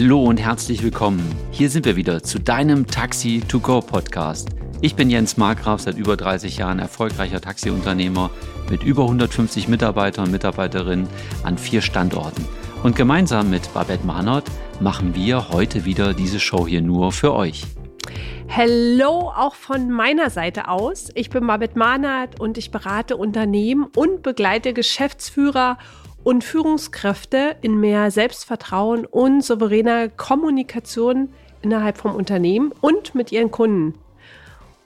Hallo und herzlich willkommen. Hier sind wir wieder zu deinem Taxi to Go Podcast. Ich bin Jens Markgraf, seit über 30 Jahren erfolgreicher Taxiunternehmer mit über 150 Mitarbeitern und Mitarbeiterinnen an vier Standorten. Und gemeinsam mit Babette Mahnert machen wir heute wieder diese Show hier nur für euch. Hello auch von meiner Seite aus. Ich bin Babette Mahnert und ich berate Unternehmen und begleite Geschäftsführer und Führungskräfte in mehr Selbstvertrauen und souveräner Kommunikation innerhalb vom Unternehmen und mit ihren Kunden.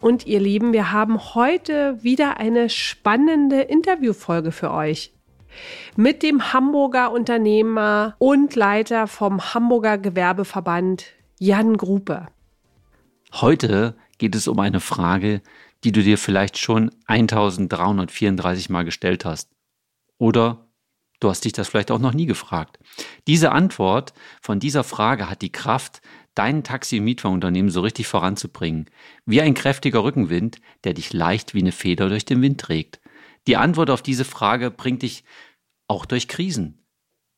Und ihr Lieben, wir haben heute wieder eine spannende Interviewfolge für euch mit dem Hamburger Unternehmer und Leiter vom Hamburger Gewerbeverband Jan Gruppe. Heute geht es um eine Frage, die du dir vielleicht schon 1334 Mal gestellt hast. Oder du hast dich das vielleicht auch noch nie gefragt. Diese Antwort von dieser Frage hat die Kraft, dein Taxi- und Mietwagenunternehmen so richtig voranzubringen. Wie ein kräftiger Rückenwind, der dich leicht wie eine Feder durch den Wind trägt. Die Antwort auf diese Frage bringt dich auch durch Krisen,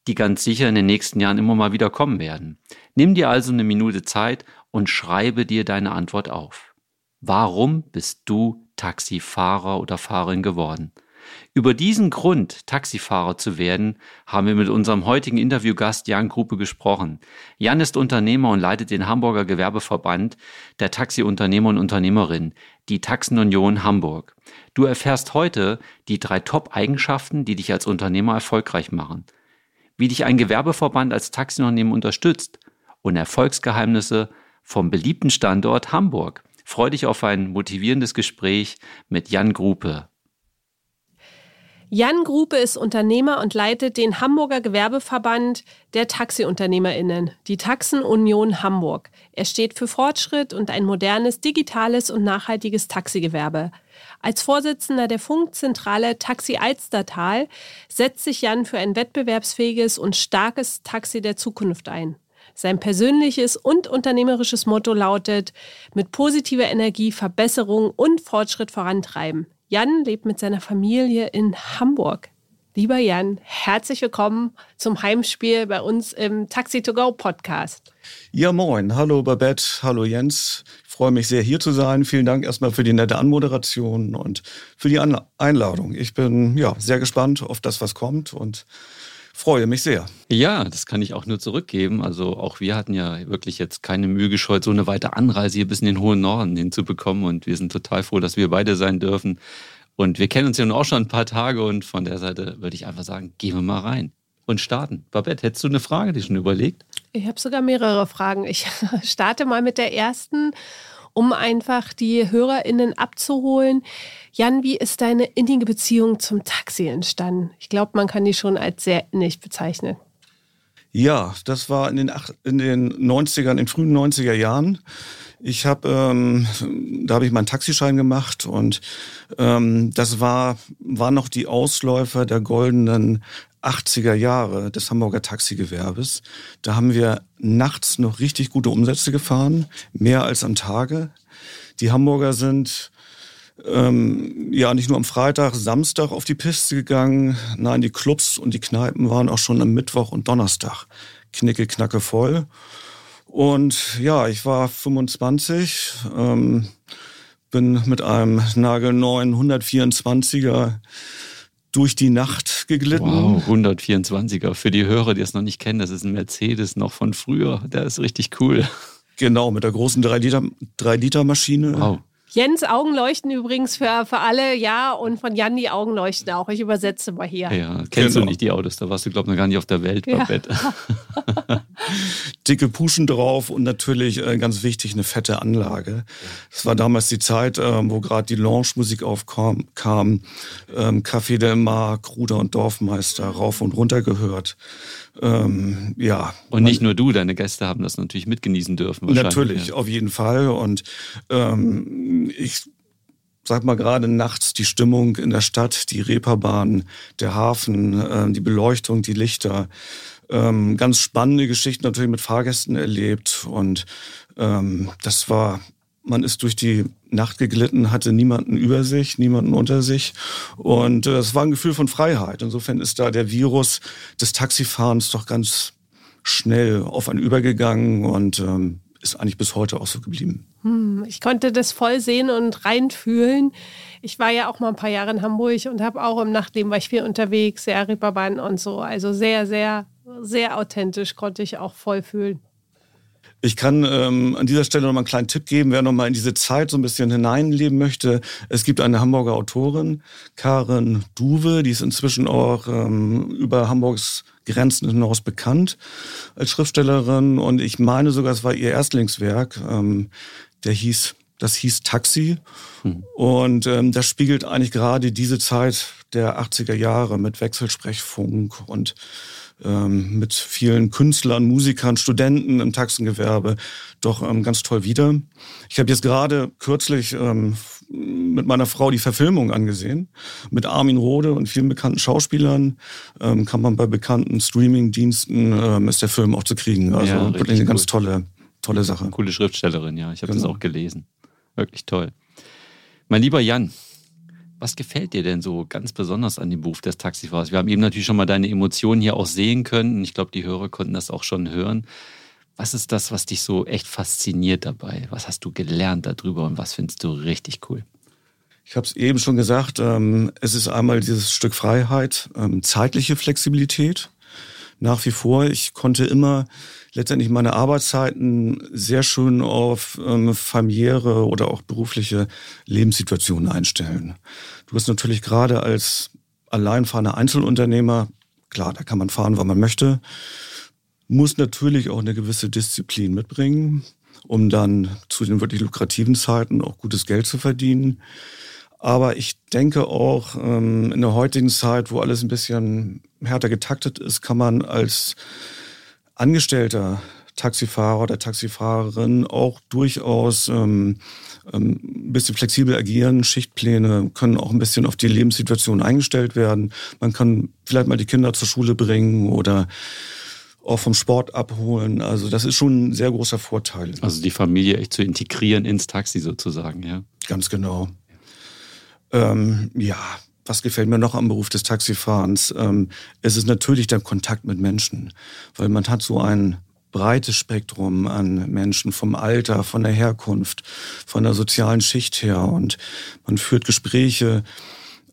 die ganz sicher in den nächsten Jahren immer mal wieder kommen werden. Nimm dir also eine Minute Zeit und schreibe dir deine Antwort auf. Warum bist du Taxifahrer oder Fahrerin geworden? Über diesen Grund, Taxifahrer zu werden, haben wir mit unserem heutigen Interviewgast Jan Gruppe gesprochen. Jan ist Unternehmer und leitet den Hamburger Gewerbeverband der Taxiunternehmer und Unternehmerinnen, die Taxenunion Hamburg. Du erfährst heute die drei Top-Eigenschaften, die dich als Unternehmer erfolgreich machen. Wie dich ein Gewerbeverband als Taxiunternehmen unterstützt und Erfolgsgeheimnisse vom beliebten Standort Hamburg. Freu dich auf ein motivierendes Gespräch mit Jan Gruppe. Jan Grupe ist Unternehmer und leitet den Hamburger Gewerbeverband der Taxiunternehmerinnen, die Taxenunion Hamburg. Er steht für Fortschritt und ein modernes, digitales und nachhaltiges Taxigewerbe. Als Vorsitzender der Funkzentrale Taxi Alstertal setzt sich Jan für ein wettbewerbsfähiges und starkes Taxi der Zukunft ein. Sein persönliches und unternehmerisches Motto lautet, mit positiver Energie Verbesserung und Fortschritt vorantreiben. Jan lebt mit seiner Familie in Hamburg. Lieber Jan, herzlich willkommen zum Heimspiel bei uns im Taxi to Go Podcast. Ja, moin. Hallo Babette, hallo Jens. Ich freue mich sehr, hier zu sein. Vielen Dank erstmal für die nette Anmoderation und für die Einladung. Ich bin ja sehr gespannt auf das, was kommt und freue mich sehr. Ja, das kann ich auch nur zurückgeben. Also auch wir hatten ja wirklich jetzt keine Mühe gescheut, so eine weite Anreise hier bis in den hohen Norden hinzubekommen. Und wir sind total froh, dass wir beide sein dürfen. Und wir kennen uns ja nun auch schon ein paar Tage und von der Seite würde ich einfach sagen, gehen wir mal rein und starten. Babette, hättest du eine Frage, die schon überlegt? Ich habe sogar mehrere Fragen. Ich starte mal mit der ersten um einfach die HörerInnen abzuholen. Jan, wie ist deine innige Beziehung zum Taxi entstanden? Ich glaube, man kann die schon als sehr innig bezeichnen. Ja, das war in den, in den 90ern, in den frühen 90er Jahren. Ich habe, ähm, da habe ich meinen Taxischein gemacht und ähm, das war, war noch die Ausläufer der goldenen 80er Jahre des Hamburger Taxigewerbes. Da haben wir nachts noch richtig gute Umsätze gefahren, mehr als am Tage. Die Hamburger sind ähm, ja nicht nur am Freitag, Samstag auf die Piste gegangen. Nein, die Clubs und die Kneipen waren auch schon am Mittwoch und Donnerstag knicke, knacke voll. Und ja, ich war 25, ähm, bin mit einem nagelneuen 124er durch die Nacht geglitten. Wow, 124er. Für die Hörer, die es noch nicht kennen, das ist ein Mercedes noch von früher. Der ist richtig cool. Genau, mit der großen 3-Liter-Maschine. 3 wow. Jens Augen leuchten übrigens für, für alle, ja, und von Jan die Augen leuchten auch. Ich übersetze mal hier. Ja, kennst genau. du nicht die Autos, da warst du, glaube ich, noch gar nicht auf der Welt, ja. Dicke Puschen drauf und natürlich äh, ganz wichtig eine fette Anlage. Das war damals die Zeit, äh, wo gerade die Lounge-Musik aufkam, kam, ähm, Café Del Mar, Kruder und Dorfmeister rauf und runter gehört. Ähm, ja. Und nicht nur du, deine Gäste haben das natürlich mitgenießen dürfen. Natürlich, ja. auf jeden Fall. Und ähm, ich sag mal gerade nachts die Stimmung in der Stadt, die Reeperbahn, der Hafen, äh, die Beleuchtung, die Lichter. Ähm, ganz spannende Geschichten natürlich mit Fahrgästen erlebt und ähm, das war man ist durch die Nacht geglitten, hatte niemanden über sich, niemanden unter sich. Und äh, es war ein Gefühl von Freiheit. Insofern ist da der Virus des Taxifahrens doch ganz, schnell auf einen übergegangen und ähm, ist eigentlich bis heute auch so geblieben. Hm, ich konnte das voll sehen und reinfühlen. Ich war ja auch mal ein paar Jahre in Hamburg und habe auch im Nachtleben war ich viel unterwegs, sehr Reeperbahn und so. Also sehr, sehr, sehr authentisch konnte ich auch voll fühlen. Ich kann ähm, an dieser Stelle noch mal einen kleinen Tipp geben, wer noch mal in diese Zeit so ein bisschen hineinleben möchte. Es gibt eine Hamburger Autorin, Karen Duwe, die ist inzwischen auch ähm, über Hamburgs Grenzen hinaus bekannt als Schriftstellerin. Und ich meine sogar, es war ihr Erstlingswerk, ähm, der hieß, das hieß Taxi. Hm. Und ähm, das spiegelt eigentlich gerade diese Zeit der 80er Jahre mit Wechselsprechfunk und ähm, mit vielen Künstlern, Musikern, Studenten im Taxengewerbe doch ähm, ganz toll wieder. Ich habe jetzt gerade kürzlich ähm, mit meiner Frau die Verfilmung angesehen, mit Armin Rohde und vielen bekannten Schauspielern. Ähm, kann man bei bekannten Streaming-Diensten, ähm, ist der Film auch zu kriegen. Also ja, wirklich eine ganz tolle, tolle Sache. Coole Schriftstellerin, ja. Ich habe genau. das auch gelesen. Wirklich toll. Mein lieber Jan, was gefällt dir denn so ganz besonders an dem Beruf des Taxifahrers? Wir haben eben natürlich schon mal deine Emotionen hier auch sehen können. Ich glaube, die Hörer konnten das auch schon hören. Was ist das, was dich so echt fasziniert dabei? Was hast du gelernt darüber und was findest du richtig cool? Ich habe es eben schon gesagt, ähm, es ist einmal dieses Stück Freiheit, ähm, zeitliche Flexibilität. Nach wie vor, ich konnte immer letztendlich meine Arbeitszeiten sehr schön auf ähm, familiäre oder auch berufliche Lebenssituationen einstellen. Du hast natürlich gerade als alleinfahrender Einzelunternehmer, klar, da kann man fahren, wann man möchte, muss natürlich auch eine gewisse Disziplin mitbringen, um dann zu den wirklich lukrativen Zeiten auch gutes Geld zu verdienen. Aber ich denke auch, ähm, in der heutigen Zeit, wo alles ein bisschen härter getaktet ist, kann man als Angestellter Taxifahrer oder Taxifahrerin auch durchaus ähm, ähm, ein bisschen flexibel agieren. Schichtpläne können auch ein bisschen auf die Lebenssituation eingestellt werden. Man kann vielleicht mal die Kinder zur Schule bringen oder auch vom Sport abholen. Also das ist schon ein sehr großer Vorteil. Also die Familie echt zu integrieren ins Taxi sozusagen, ja. Ganz genau. Ähm, ja, was gefällt mir noch am Beruf des Taxifahrens? Ähm, es ist natürlich der Kontakt mit Menschen, weil man hat so ein breites Spektrum an Menschen vom Alter, von der Herkunft, von der sozialen Schicht her und man führt Gespräche.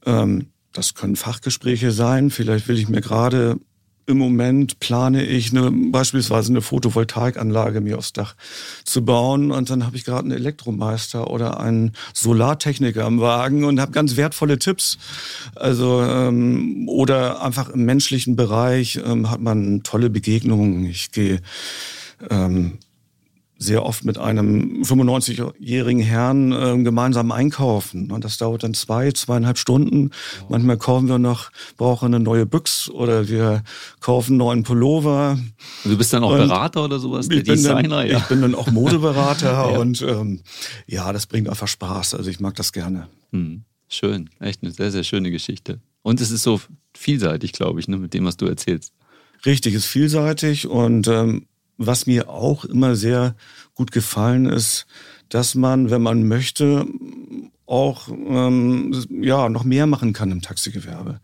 Ähm, das können Fachgespräche sein. Vielleicht will ich mir gerade im Moment plane ich eine, beispielsweise eine Photovoltaikanlage mir aufs Dach zu bauen und dann habe ich gerade einen Elektromeister oder einen Solartechniker am Wagen und habe ganz wertvolle Tipps. Also ähm, oder einfach im menschlichen Bereich ähm, hat man tolle Begegnungen. Ich gehe ähm, sehr oft mit einem 95-jährigen Herrn äh, gemeinsam einkaufen. Und das dauert dann zwei, zweieinhalb Stunden. Ja. Manchmal kaufen wir noch, brauchen eine neue Büchs oder wir kaufen einen neuen Pullover. Du bist dann auch und Berater oder sowas, der Designer? Dann, ja. Ich bin dann auch Modeberater ja. und ähm, ja, das bringt einfach Spaß. Also ich mag das gerne. Hm. Schön, echt eine sehr, sehr schöne Geschichte. Und es ist so vielseitig, glaube ich, ne, mit dem, was du erzählst. Richtig, ist vielseitig und ähm, was mir auch immer sehr gut gefallen ist, dass man, wenn man möchte, auch ähm, ja noch mehr machen kann im Taxigewerbe.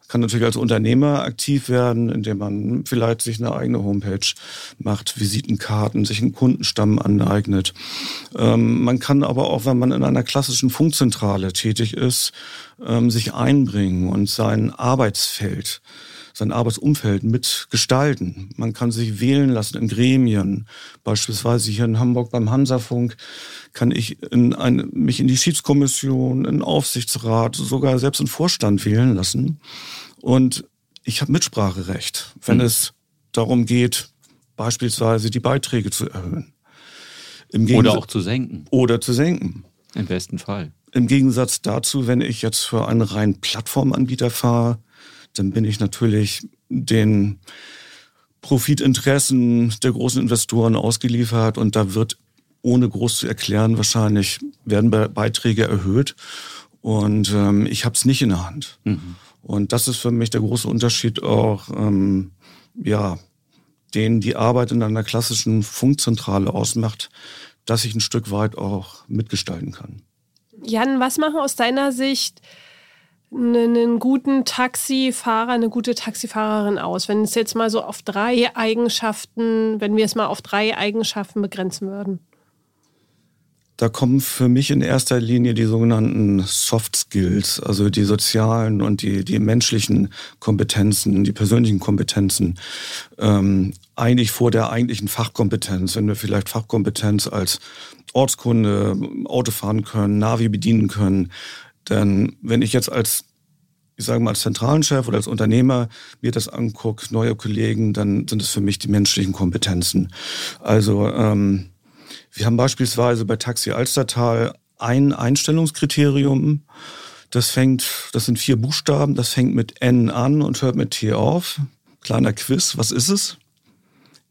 Man kann natürlich als Unternehmer aktiv werden, indem man vielleicht sich eine eigene Homepage macht, Visitenkarten, sich einen Kundenstamm aneignet. Ähm, man kann aber auch, wenn man in einer klassischen Funkzentrale tätig ist, ähm, sich einbringen und sein Arbeitsfeld sein Arbeitsumfeld mitgestalten. Man kann sich wählen lassen in Gremien. Beispielsweise hier in Hamburg beim Hansafunk kann ich in ein, mich in die Schiedskommission, in den Aufsichtsrat, sogar selbst in Vorstand wählen lassen. Und ich habe Mitspracherecht, wenn mhm. es darum geht, beispielsweise die Beiträge zu erhöhen. oder auch zu senken. Oder zu senken. Im besten Fall. Im Gegensatz dazu, wenn ich jetzt für einen reinen Plattformanbieter fahre, dann bin ich natürlich den Profitinteressen der großen Investoren ausgeliefert und da wird ohne groß zu erklären wahrscheinlich werden Beiträge erhöht und ähm, ich habe es nicht in der Hand. Mhm. Und das ist für mich der große Unterschied auch, ähm, ja, den die Arbeit in einer klassischen Funkzentrale ausmacht, dass ich ein Stück weit auch mitgestalten kann. Jan, was machen aus deiner Sicht einen guten Taxifahrer, eine gute Taxifahrerin aus? Wenn es jetzt mal so auf drei Eigenschaften, wenn wir es mal auf drei Eigenschaften begrenzen würden. Da kommen für mich in erster Linie die sogenannten Soft Skills, also die sozialen und die, die menschlichen Kompetenzen, die persönlichen Kompetenzen, ähm, eigentlich vor der eigentlichen Fachkompetenz. Wenn wir vielleicht Fachkompetenz als Ortskunde, Auto fahren können, Navi bedienen können, denn wenn ich jetzt als ich sage mal als zentralen Chef oder als Unternehmer mir das angucke, neue Kollegen, dann sind es für mich die menschlichen Kompetenzen. Also ähm, wir haben beispielsweise bei Taxi Alstertal ein Einstellungskriterium. Das fängt, das sind vier Buchstaben, das fängt mit N an und hört mit T auf. Kleiner Quiz, was ist es?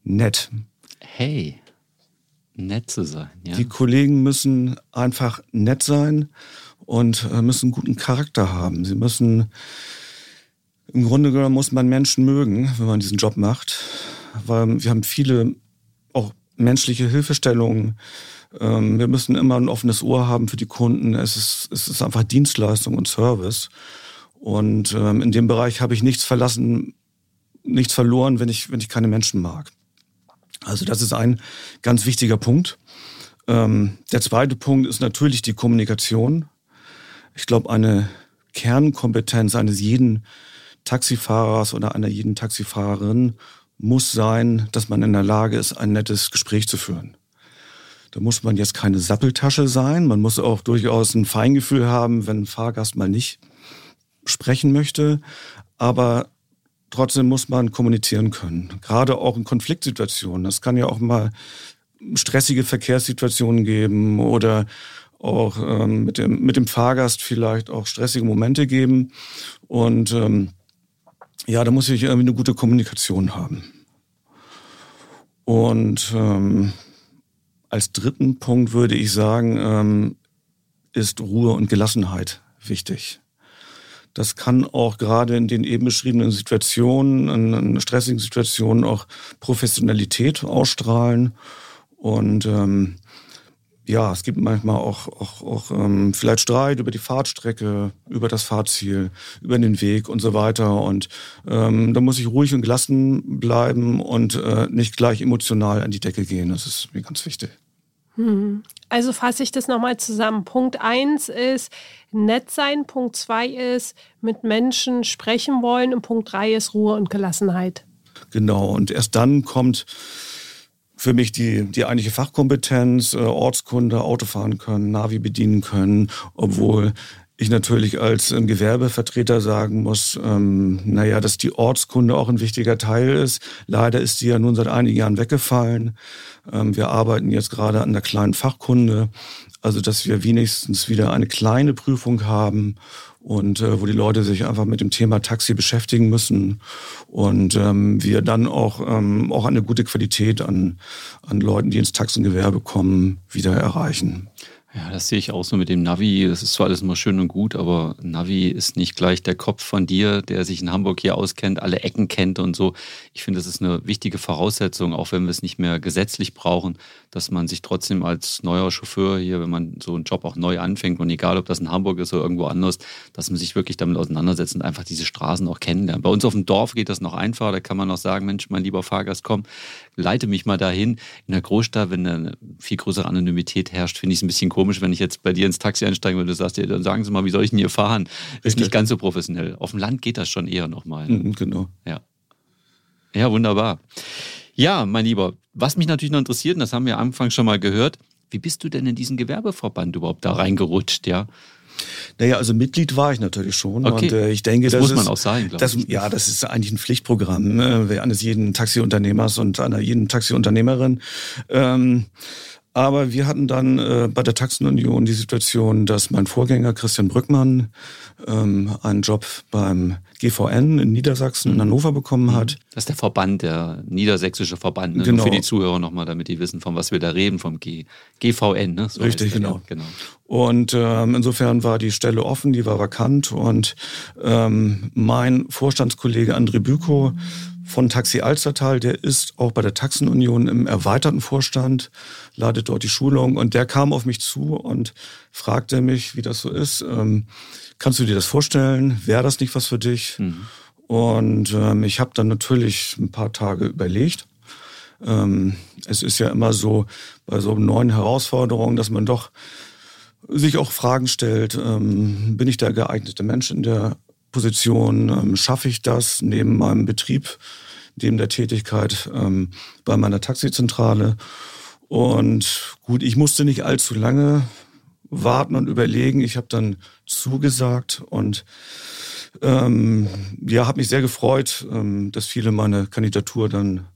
Nett. Hey, nett zu sein. Ja. Die Kollegen müssen einfach nett sein und äh, müssen guten Charakter haben. Sie müssen, im Grunde genommen muss man Menschen mögen, wenn man diesen Job macht, weil wir haben viele auch menschliche Hilfestellungen. Ähm, wir müssen immer ein offenes Ohr haben für die Kunden. Es ist, es ist einfach Dienstleistung und Service. Und ähm, in dem Bereich habe ich nichts verlassen, nichts verloren, wenn ich, wenn ich keine Menschen mag. Also das ist ein ganz wichtiger Punkt. Ähm, der zweite Punkt ist natürlich die Kommunikation ich glaube, eine Kernkompetenz eines jeden Taxifahrers oder einer jeden Taxifahrerin muss sein, dass man in der Lage ist, ein nettes Gespräch zu führen. Da muss man jetzt keine Sappeltasche sein. Man muss auch durchaus ein Feingefühl haben, wenn ein Fahrgast mal nicht sprechen möchte. Aber trotzdem muss man kommunizieren können. Gerade auch in Konfliktsituationen. Es kann ja auch mal stressige Verkehrssituationen geben oder auch ähm, mit, dem, mit dem Fahrgast vielleicht auch stressige Momente geben. Und ähm, ja, da muss ich irgendwie eine gute Kommunikation haben. Und ähm, als dritten Punkt würde ich sagen, ähm, ist Ruhe und Gelassenheit wichtig. Das kann auch gerade in den eben beschriebenen Situationen, in stressigen Situationen auch Professionalität ausstrahlen. Und ähm, ja, es gibt manchmal auch, auch, auch ähm, vielleicht Streit über die Fahrtstrecke, über das Fahrziel, über den Weg und so weiter. Und ähm, da muss ich ruhig und gelassen bleiben und äh, nicht gleich emotional an die Decke gehen. Das ist mir ganz wichtig. Hm. Also fasse ich das nochmal zusammen. Punkt eins ist nett sein, Punkt zwei ist mit Menschen sprechen wollen und Punkt drei ist Ruhe und Gelassenheit. Genau, und erst dann kommt für mich die, die eigentliche Fachkompetenz, äh, Ortskunde, Autofahren können, Navi bedienen können, obwohl ich natürlich als ähm, Gewerbevertreter sagen muss, ähm, naja, dass die Ortskunde auch ein wichtiger Teil ist. Leider ist die ja nun seit einigen Jahren weggefallen. Ähm, wir arbeiten jetzt gerade an der kleinen Fachkunde, also dass wir wenigstens wieder eine kleine Prüfung haben und äh, wo die Leute sich einfach mit dem Thema Taxi beschäftigen müssen und ähm, wir dann auch, ähm, auch eine gute Qualität an, an Leuten, die ins Taxengewerbe kommen, wieder erreichen. Ja, das sehe ich auch so mit dem Navi. Das ist zwar alles immer schön und gut, aber Navi ist nicht gleich der Kopf von dir, der sich in Hamburg hier auskennt, alle Ecken kennt und so. Ich finde, das ist eine wichtige Voraussetzung, auch wenn wir es nicht mehr gesetzlich brauchen, dass man sich trotzdem als neuer Chauffeur hier, wenn man so einen Job auch neu anfängt und egal, ob das in Hamburg ist oder irgendwo anders, dass man sich wirklich damit auseinandersetzt und einfach diese Straßen auch kennenlernt. Bei uns auf dem Dorf geht das noch einfacher. Da kann man noch sagen, Mensch, mein lieber Fahrgast, komm, leite mich mal dahin. In der Großstadt, wenn eine viel größere Anonymität herrscht, finde ich es ein bisschen komisch, wenn ich jetzt bei dir ins Taxi einsteige und du sagst, ja, dann sagen Sie mal, wie soll ich denn hier fahren? Richtig. Ist nicht ganz so professionell. Auf dem Land geht das schon eher nochmal. Mhm, genau. Ja. Ja, wunderbar. Ja, mein Lieber, was mich natürlich noch interessiert, und das haben wir am Anfang schon mal gehört, wie bist du denn in diesen Gewerbeverband überhaupt da reingerutscht, ja? Naja, also Mitglied war ich natürlich schon. Okay. Und äh, ich denke, das, das muss ist, man auch sein, glaube ich. Ja, das ist eigentlich ein Pflichtprogramm ne, eines jeden Taxiunternehmers und einer jeden Taxiunternehmerin. Ähm, aber wir hatten dann äh, bei der Taxenunion die Situation, dass mein Vorgänger Christian Brückmann ähm, einen Job beim GVN in Niedersachsen, in. Hannover bekommen hat. Mhm. Das ist der Verband, der niedersächsische Verband. Ne? Genau. Nur für die Zuhörer nochmal, damit die wissen, von was wir da reden, vom G GVN. Ne? So Richtig, genau. genau. Und ähm, insofern war die Stelle offen, die war vakant und ähm, mein Vorstandskollege André Büko von Taxi Alstertal, der ist auch bei der Taxenunion im erweiterten Vorstand, leitet dort die Schulung und der kam auf mich zu und fragte mich, wie das so ist. Ähm, kannst du dir das vorstellen? Wäre das nicht was für dich? Mhm. Und ähm, ich habe dann natürlich ein paar Tage überlegt. Ähm, es ist ja immer so bei so neuen Herausforderungen, dass man doch sich auch Fragen stellt, ähm, bin ich der geeignete Mensch in der Position, ähm, schaffe ich das neben meinem Betrieb, neben der Tätigkeit ähm, bei meiner Taxizentrale. Und gut, ich musste nicht allzu lange warten und überlegen. Ich habe dann zugesagt und ähm, ja, habe mich sehr gefreut, ähm, dass viele meine Kandidatur dann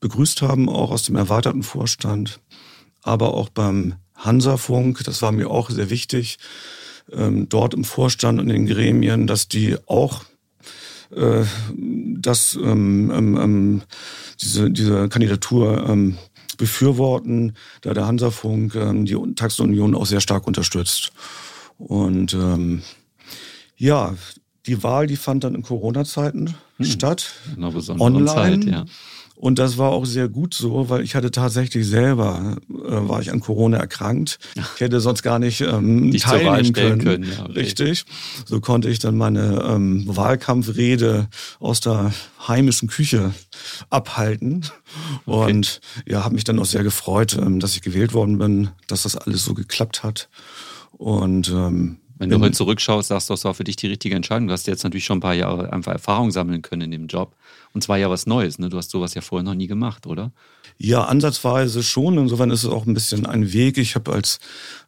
begrüßt haben, auch aus dem erweiterten Vorstand, aber auch beim Hansafunk. Das war mir auch sehr wichtig, ähm, dort im Vorstand und in den Gremien, dass die auch äh, das, ähm, ähm, ähm, diese, diese Kandidatur ähm, befürworten, da der Hansafunk ähm, die Taxenunion auch sehr stark unterstützt. Und ähm, ja, die Wahl, die fand dann in Corona-Zeiten hm. statt. In einer besonderen online. Zeit, ja. Und das war auch sehr gut so, weil ich hatte tatsächlich selber, äh, war ich an Corona erkrankt. Ich hätte sonst gar nicht ähm, nicht teilnehmen können. können ja, okay. Richtig. So konnte ich dann meine ähm, Wahlkampfrede aus der heimischen Küche abhalten. Okay. Und ja, habe mich dann auch sehr gefreut, ähm, dass ich gewählt worden bin, dass das alles so geklappt hat. Und ähm, wenn du heute zurückschaust, sagst du, das war für dich die richtige Entscheidung. Du hast jetzt natürlich schon ein paar Jahre einfach Erfahrung sammeln können in dem Job. Und zwar ja was Neues. Ne? Du hast sowas ja vorher noch nie gemacht, oder? Ja, ansatzweise schon. Insofern ist es auch ein bisschen ein Weg. Ich habe als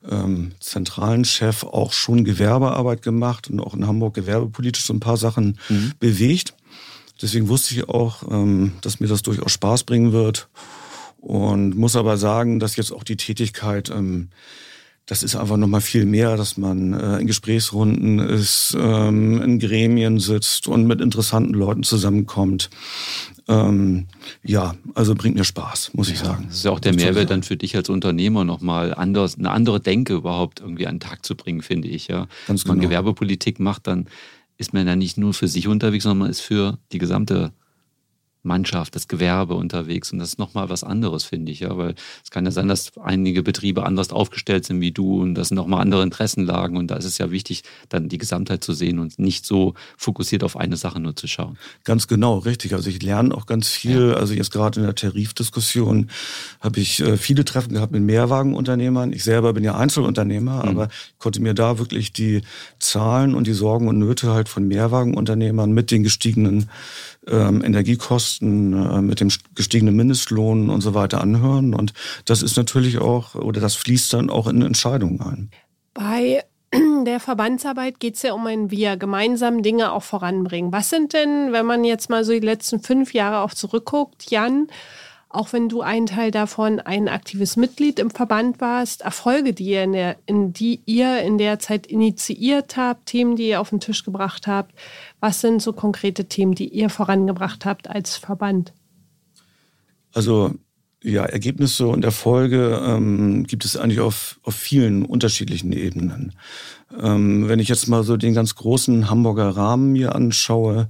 ähm, zentralen Chef auch schon Gewerbearbeit gemacht und auch in Hamburg gewerbepolitisch so ein paar Sachen mhm. bewegt. Deswegen wusste ich auch, ähm, dass mir das durchaus Spaß bringen wird. Und muss aber sagen, dass jetzt auch die Tätigkeit ähm, das ist einfach nochmal viel mehr, dass man äh, in Gesprächsrunden ist, ähm, in Gremien sitzt und mit interessanten Leuten zusammenkommt. Ähm, ja, also bringt mir Spaß, muss ich sagen. Das ist ja auch der Mehrwert dann für dich als Unternehmer nochmal anders, eine andere Denke überhaupt irgendwie an den Tag zu bringen, finde ich. Ja. Ganz Wenn man genau. Gewerbepolitik macht, dann ist man ja nicht nur für sich unterwegs, sondern man ist für die gesamte Mannschaft, das Gewerbe unterwegs. Und das ist nochmal was anderes, finde ich. Ja, weil es kann ja sein, dass einige Betriebe anders aufgestellt sind wie du und das nochmal andere Interessenlagen. Und da ist es ja wichtig, dann die Gesamtheit zu sehen und nicht so fokussiert auf eine Sache nur zu schauen. Ganz genau, richtig. Also ich lerne auch ganz viel. Ja. Also jetzt gerade in der Tarifdiskussion habe ich äh, viele Treffen gehabt mit Mehrwagenunternehmern. Ich selber bin ja Einzelunternehmer, mhm. aber konnte mir da wirklich die Zahlen und die Sorgen und Nöte halt von Mehrwagenunternehmern mit den gestiegenen ähm, Energiekosten, äh, mit dem gestiegenen Mindestlohn und so weiter anhören. Und das ist natürlich auch, oder das fließt dann auch in Entscheidungen ein. Bei der Verbandsarbeit geht es ja um ein Wir, gemeinsam Dinge auch voranbringen. Was sind denn, wenn man jetzt mal so die letzten fünf Jahre auch zurückguckt, Jan, auch wenn du ein Teil davon ein aktives Mitglied im Verband warst, Erfolge, die ihr in, der, in die ihr in der Zeit initiiert habt, Themen, die ihr auf den Tisch gebracht habt, was sind so konkrete Themen, die ihr vorangebracht habt als Verband? Also ja, Ergebnisse und Erfolge ähm, gibt es eigentlich auf, auf vielen unterschiedlichen Ebenen. Ähm, wenn ich jetzt mal so den ganz großen Hamburger Rahmen mir anschaue,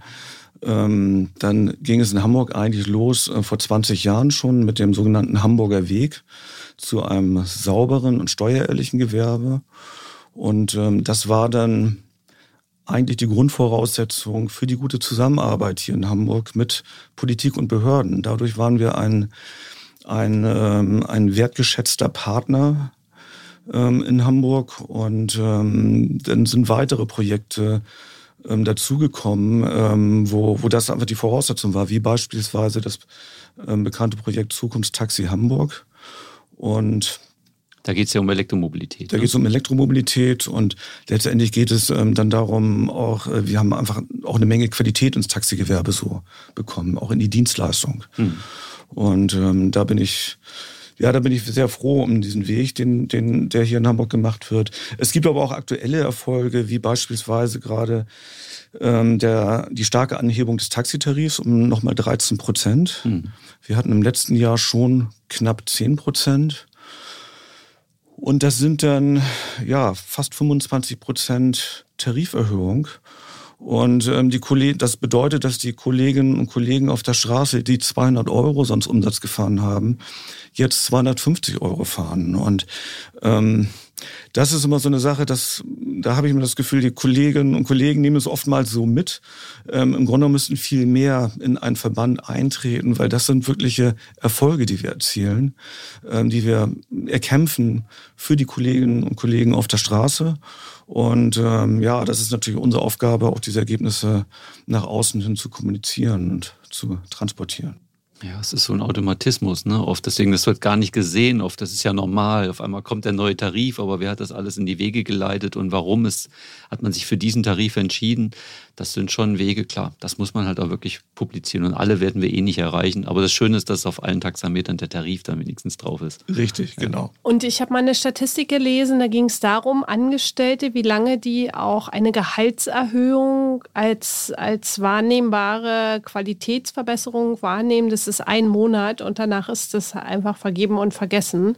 ähm, dann ging es in Hamburg eigentlich los äh, vor 20 Jahren schon mit dem sogenannten Hamburger Weg zu einem sauberen und steuerehrlichen Gewerbe. Und ähm, das war dann eigentlich die Grundvoraussetzung für die gute Zusammenarbeit hier in Hamburg mit Politik und Behörden. Dadurch waren wir ein, ein, ähm, ein wertgeschätzter Partner ähm, in Hamburg und ähm, dann sind weitere Projekte ähm, dazugekommen, ähm, wo, wo das einfach die Voraussetzung war, wie beispielsweise das ähm, bekannte Projekt Zukunftstaxi Hamburg. Und da geht es ja um Elektromobilität. Da ne? geht es um Elektromobilität und letztendlich geht es ähm, dann darum, auch, äh, wir haben einfach auch eine Menge Qualität ins Taxigewerbe so bekommen, auch in die Dienstleistung. Hm. Und ähm, da bin ich ja, da bin ich sehr froh um diesen Weg, den, den, der hier in Hamburg gemacht wird. Es gibt aber auch aktuelle Erfolge, wie beispielsweise gerade ähm, der, die starke Anhebung des Taxitarifs um nochmal 13 Prozent. Hm. Wir hatten im letzten Jahr schon knapp 10 Prozent. Und das sind dann ja fast 25 Prozent Tariferhöhung. Und ähm, die Kollegen, das bedeutet, dass die Kolleginnen und Kollegen auf der Straße, die 200 Euro sonst Umsatz gefahren haben, jetzt 250 Euro fahren. Und ähm, das ist immer so eine Sache, dass da habe ich mir das Gefühl, die Kolleginnen und Kollegen nehmen es oftmals so mit. Ähm, Im Grunde müssten viel mehr in einen Verband eintreten, weil das sind wirkliche Erfolge, die wir erzielen, ähm, die wir erkämpfen für die Kolleginnen und Kollegen auf der Straße. Und ähm, ja, das ist natürlich unsere Aufgabe, auch diese Ergebnisse nach außen hin zu kommunizieren und zu transportieren. Ja, es ist so ein Automatismus, ne? Oft deswegen, das wird gar nicht gesehen, oft das ist ja normal. Auf einmal kommt der neue Tarif, aber wer hat das alles in die Wege geleitet und warum ist, hat man sich für diesen Tarif entschieden? Das sind schon Wege, klar. Das muss man halt auch wirklich publizieren und alle werden wir eh nicht erreichen. Aber das Schöne ist, dass auf allen Taxametern der Tarif dann wenigstens drauf ist. Richtig, ja. genau. Und ich habe mal eine Statistik gelesen, da ging es darum, Angestellte, wie lange die auch eine Gehaltserhöhung als, als wahrnehmbare Qualitätsverbesserung wahrnehmen. Das ist ein Monat und danach ist das einfach vergeben und vergessen.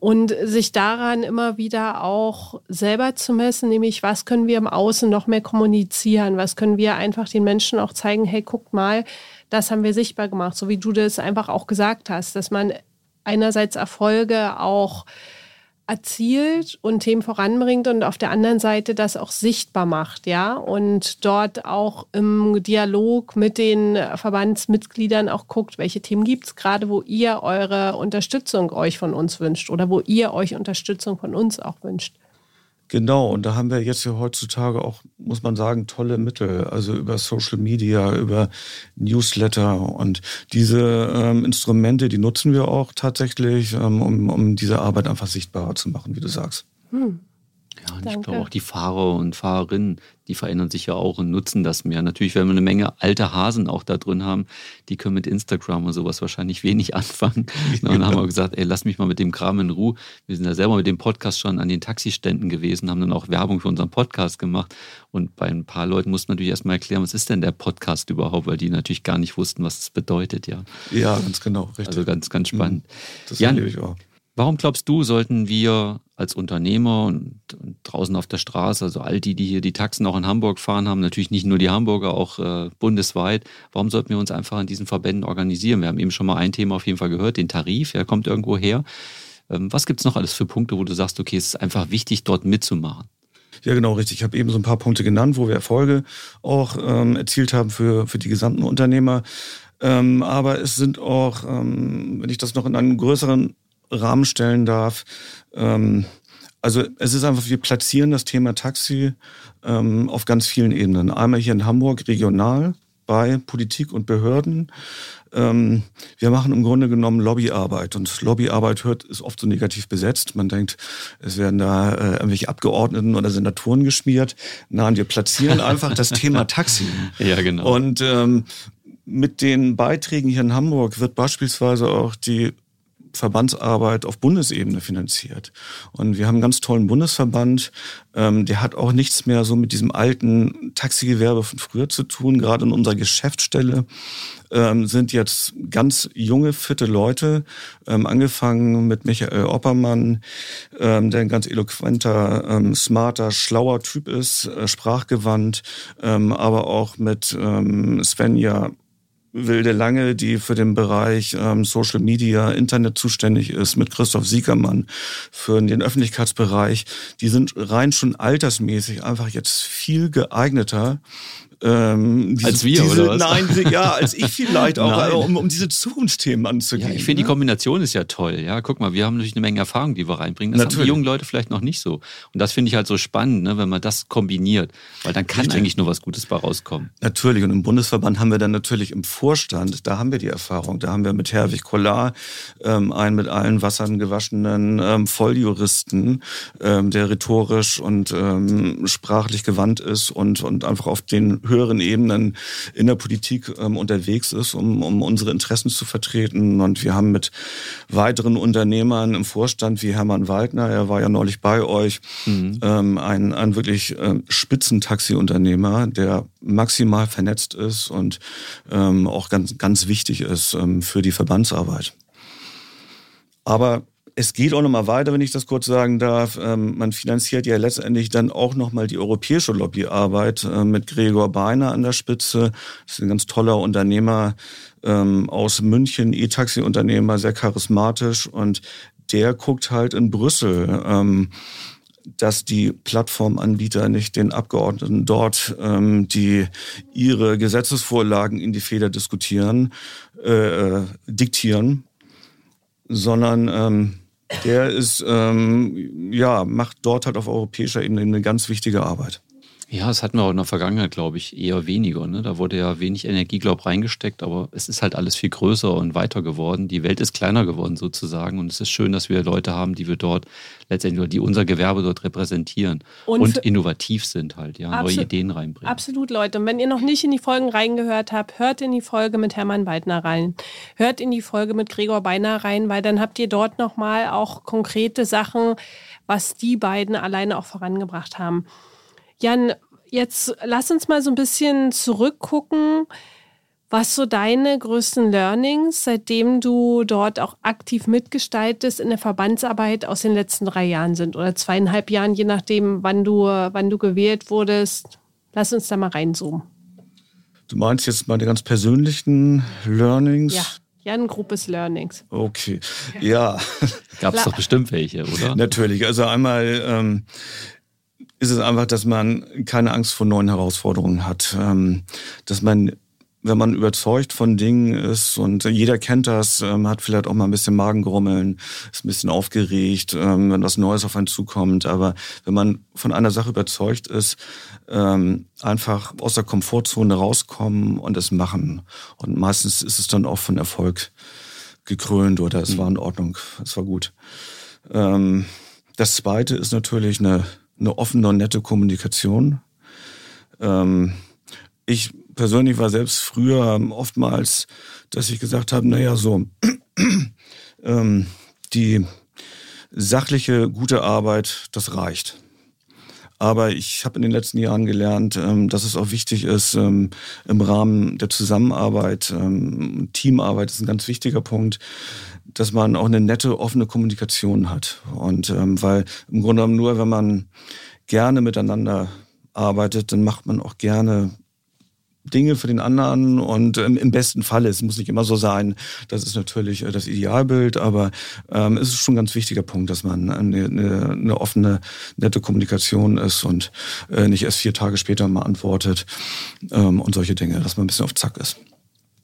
Und sich daran immer wieder auch selber zu messen, nämlich was können wir im Außen noch mehr kommunizieren, was können wir einfach den Menschen auch zeigen, hey, guckt mal, das haben wir sichtbar gemacht, so wie du das einfach auch gesagt hast, dass man einerseits Erfolge auch erzielt und Themen voranbringt und auf der anderen Seite das auch sichtbar macht, ja, und dort auch im Dialog mit den Verbandsmitgliedern auch guckt, welche Themen gibt es gerade, wo ihr eure Unterstützung euch von uns wünscht oder wo ihr euch Unterstützung von uns auch wünscht. Genau, und da haben wir jetzt ja heutzutage auch, muss man sagen, tolle Mittel, also über Social Media, über Newsletter und diese ähm, Instrumente, die nutzen wir auch tatsächlich, ähm, um, um diese Arbeit einfach sichtbarer zu machen, wie du sagst. Hm. Ja, und Danke. ich glaube auch die Fahrer und Fahrerinnen, die verändern sich ja auch und nutzen das mehr. Natürlich, wenn wir eine Menge alte Hasen auch da drin haben, die können mit Instagram und sowas wahrscheinlich wenig anfangen. Und dann haben wir gesagt, ey, lass mich mal mit dem Kram in Ruhe. Wir sind ja selber mit dem Podcast schon an den Taxiständen gewesen, haben dann auch Werbung für unseren Podcast gemacht. Und bei ein paar Leuten mussten natürlich erstmal erklären, was ist denn der Podcast überhaupt, weil die natürlich gar nicht wussten, was es bedeutet, ja. Ja, ganz genau, richtig. Also ganz, ganz spannend. Das Jan, ich auch. Warum glaubst du, sollten wir als Unternehmer und, und, draußen auf der Straße, also all die, die hier die Taxen auch in Hamburg fahren haben, natürlich nicht nur die Hamburger, auch äh, bundesweit, warum sollten wir uns einfach an diesen Verbänden organisieren? Wir haben eben schon mal ein Thema auf jeden Fall gehört, den Tarif, der kommt irgendwo her. Ähm, was gibt es noch alles für Punkte, wo du sagst, okay, es ist einfach wichtig, dort mitzumachen? Ja, genau, richtig. Ich habe eben so ein paar Punkte genannt, wo wir Erfolge auch ähm, erzielt haben für, für die gesamten Unternehmer. Ähm, aber es sind auch, ähm, wenn ich das noch in einem größeren Rahmen stellen darf. Ähm, also es ist einfach, wir platzieren das Thema Taxi ähm, auf ganz vielen Ebenen. Einmal hier in Hamburg regional bei Politik und Behörden. Ähm, wir machen im Grunde genommen Lobbyarbeit und Lobbyarbeit hört ist oft so negativ besetzt. Man denkt, es werden da äh, irgendwelche Abgeordneten oder Senatoren geschmiert. Nein, wir platzieren einfach das Thema Taxi. Ja, genau. Und ähm, mit den Beiträgen hier in Hamburg wird beispielsweise auch die Verbandsarbeit auf Bundesebene finanziert. Und wir haben einen ganz tollen Bundesverband, ähm, der hat auch nichts mehr so mit diesem alten Taxigewerbe von früher zu tun. Gerade in unserer Geschäftsstelle ähm, sind jetzt ganz junge, fitte Leute, ähm, angefangen mit Michael Oppermann, ähm, der ein ganz eloquenter, ähm, smarter, schlauer Typ ist, äh, sprachgewandt, ähm, aber auch mit ähm, Svenja Wilde Lange, die für den Bereich ähm, Social Media, Internet zuständig ist, mit Christoph Siegermann für den Öffentlichkeitsbereich, die sind rein schon altersmäßig einfach jetzt viel geeigneter, ähm, diese, als wir, diese, oder was? Nein, diese, ja, als ich vielleicht auch, also, um, um diese Zukunftsthemen anzugehen. Ja, ich finde, ne? die Kombination ist ja toll. Ja, guck mal, wir haben natürlich eine Menge Erfahrung, die wir reinbringen. Das natürlich. haben die jungen Leute vielleicht noch nicht so. Und das finde ich halt so spannend, ne, wenn man das kombiniert. Weil dann kann Richtig. eigentlich nur was Gutes bei rauskommen. Natürlich. Und im Bundesverband haben wir dann natürlich im Vorstand, da haben wir die Erfahrung. Da haben wir mit Herwig Kollar ähm, einen mit allen Wassern gewaschenen ähm, Volljuristen, ähm, der rhetorisch und ähm, sprachlich gewandt ist und, und einfach auf den höheren Ebenen in der Politik ähm, unterwegs ist, um, um unsere Interessen zu vertreten. Und wir haben mit weiteren Unternehmern im Vorstand wie Hermann Waldner, er war ja neulich bei euch, mhm. ähm, ein, ein wirklich äh, Spitzentaxi-Unternehmer, der maximal vernetzt ist und ähm, auch ganz, ganz wichtig ist ähm, für die Verbandsarbeit. Aber es geht auch noch mal weiter, wenn ich das kurz sagen darf. Ähm, man finanziert ja letztendlich dann auch noch mal die europäische Lobbyarbeit äh, mit Gregor Beiner an der Spitze. Das ist ein ganz toller Unternehmer ähm, aus München, E-Taxi-Unternehmer, sehr charismatisch und der guckt halt in Brüssel. Ähm, dass die Plattformanbieter nicht den Abgeordneten dort, die ihre Gesetzesvorlagen in die Feder diskutieren, äh diktieren, sondern ähm, der ist, ähm, ja, macht dort halt auf europäischer Ebene eine ganz wichtige Arbeit. Ja, das hatten wir auch in der Vergangenheit, glaube ich, eher weniger. Ne? Da wurde ja wenig Energie, glaube ich, reingesteckt, aber es ist halt alles viel größer und weiter geworden. Die Welt ist kleiner geworden sozusagen und es ist schön, dass wir Leute haben, die wir dort letztendlich, die unser Gewerbe dort repräsentieren und, und innovativ sind halt, ja, neue Ideen reinbringen. Absolut, Leute. Und wenn ihr noch nicht in die Folgen reingehört habt, hört in die Folge mit Hermann Weidner rein. Hört in die Folge mit Gregor Beiner rein, weil dann habt ihr dort nochmal auch konkrete Sachen, was die beiden alleine auch vorangebracht haben. Jan, jetzt lass uns mal so ein bisschen zurückgucken, was so deine größten Learnings, seitdem du dort auch aktiv mitgestaltest in der Verbandsarbeit aus den letzten drei Jahren sind oder zweieinhalb Jahren, je nachdem, wann du, wann du gewählt wurdest. Lass uns da mal reinzoomen. Du meinst jetzt meine ganz persönlichen Learnings? Ja. Jan Gruppes Learnings. Okay, ja. Gab es doch bestimmt welche, oder? Natürlich. Also einmal ähm, ist es einfach, dass man keine Angst vor neuen Herausforderungen hat. Ähm, dass man, wenn man überzeugt von Dingen ist und jeder kennt das, ähm, hat vielleicht auch mal ein bisschen Magengrummeln, ist ein bisschen aufgeregt, ähm, wenn was Neues auf einen zukommt. Aber wenn man von einer Sache überzeugt ist, einfach aus der Komfortzone rauskommen und es machen. Und meistens ist es dann auch von Erfolg gekrönt oder es mhm. war in Ordnung, es war gut. Das zweite ist natürlich eine eine offene und nette Kommunikation. Ähm, ich persönlich war selbst früher oftmals, dass ich gesagt habe, naja, so, ähm, die sachliche, gute Arbeit, das reicht. Aber ich habe in den letzten Jahren gelernt, ähm, dass es auch wichtig ist, ähm, im Rahmen der Zusammenarbeit, ähm, Teamarbeit ist ein ganz wichtiger Punkt, dass man auch eine nette, offene Kommunikation hat. Und ähm, weil im Grunde genommen nur, wenn man gerne miteinander arbeitet, dann macht man auch gerne Dinge für den anderen und ähm, im besten Fall, es muss nicht immer so sein, das ist natürlich äh, das Idealbild, aber ähm, es ist schon ein ganz wichtiger Punkt, dass man eine, eine, eine offene, nette Kommunikation ist und äh, nicht erst vier Tage später mal antwortet ähm, und solche Dinge, dass man ein bisschen auf Zack ist.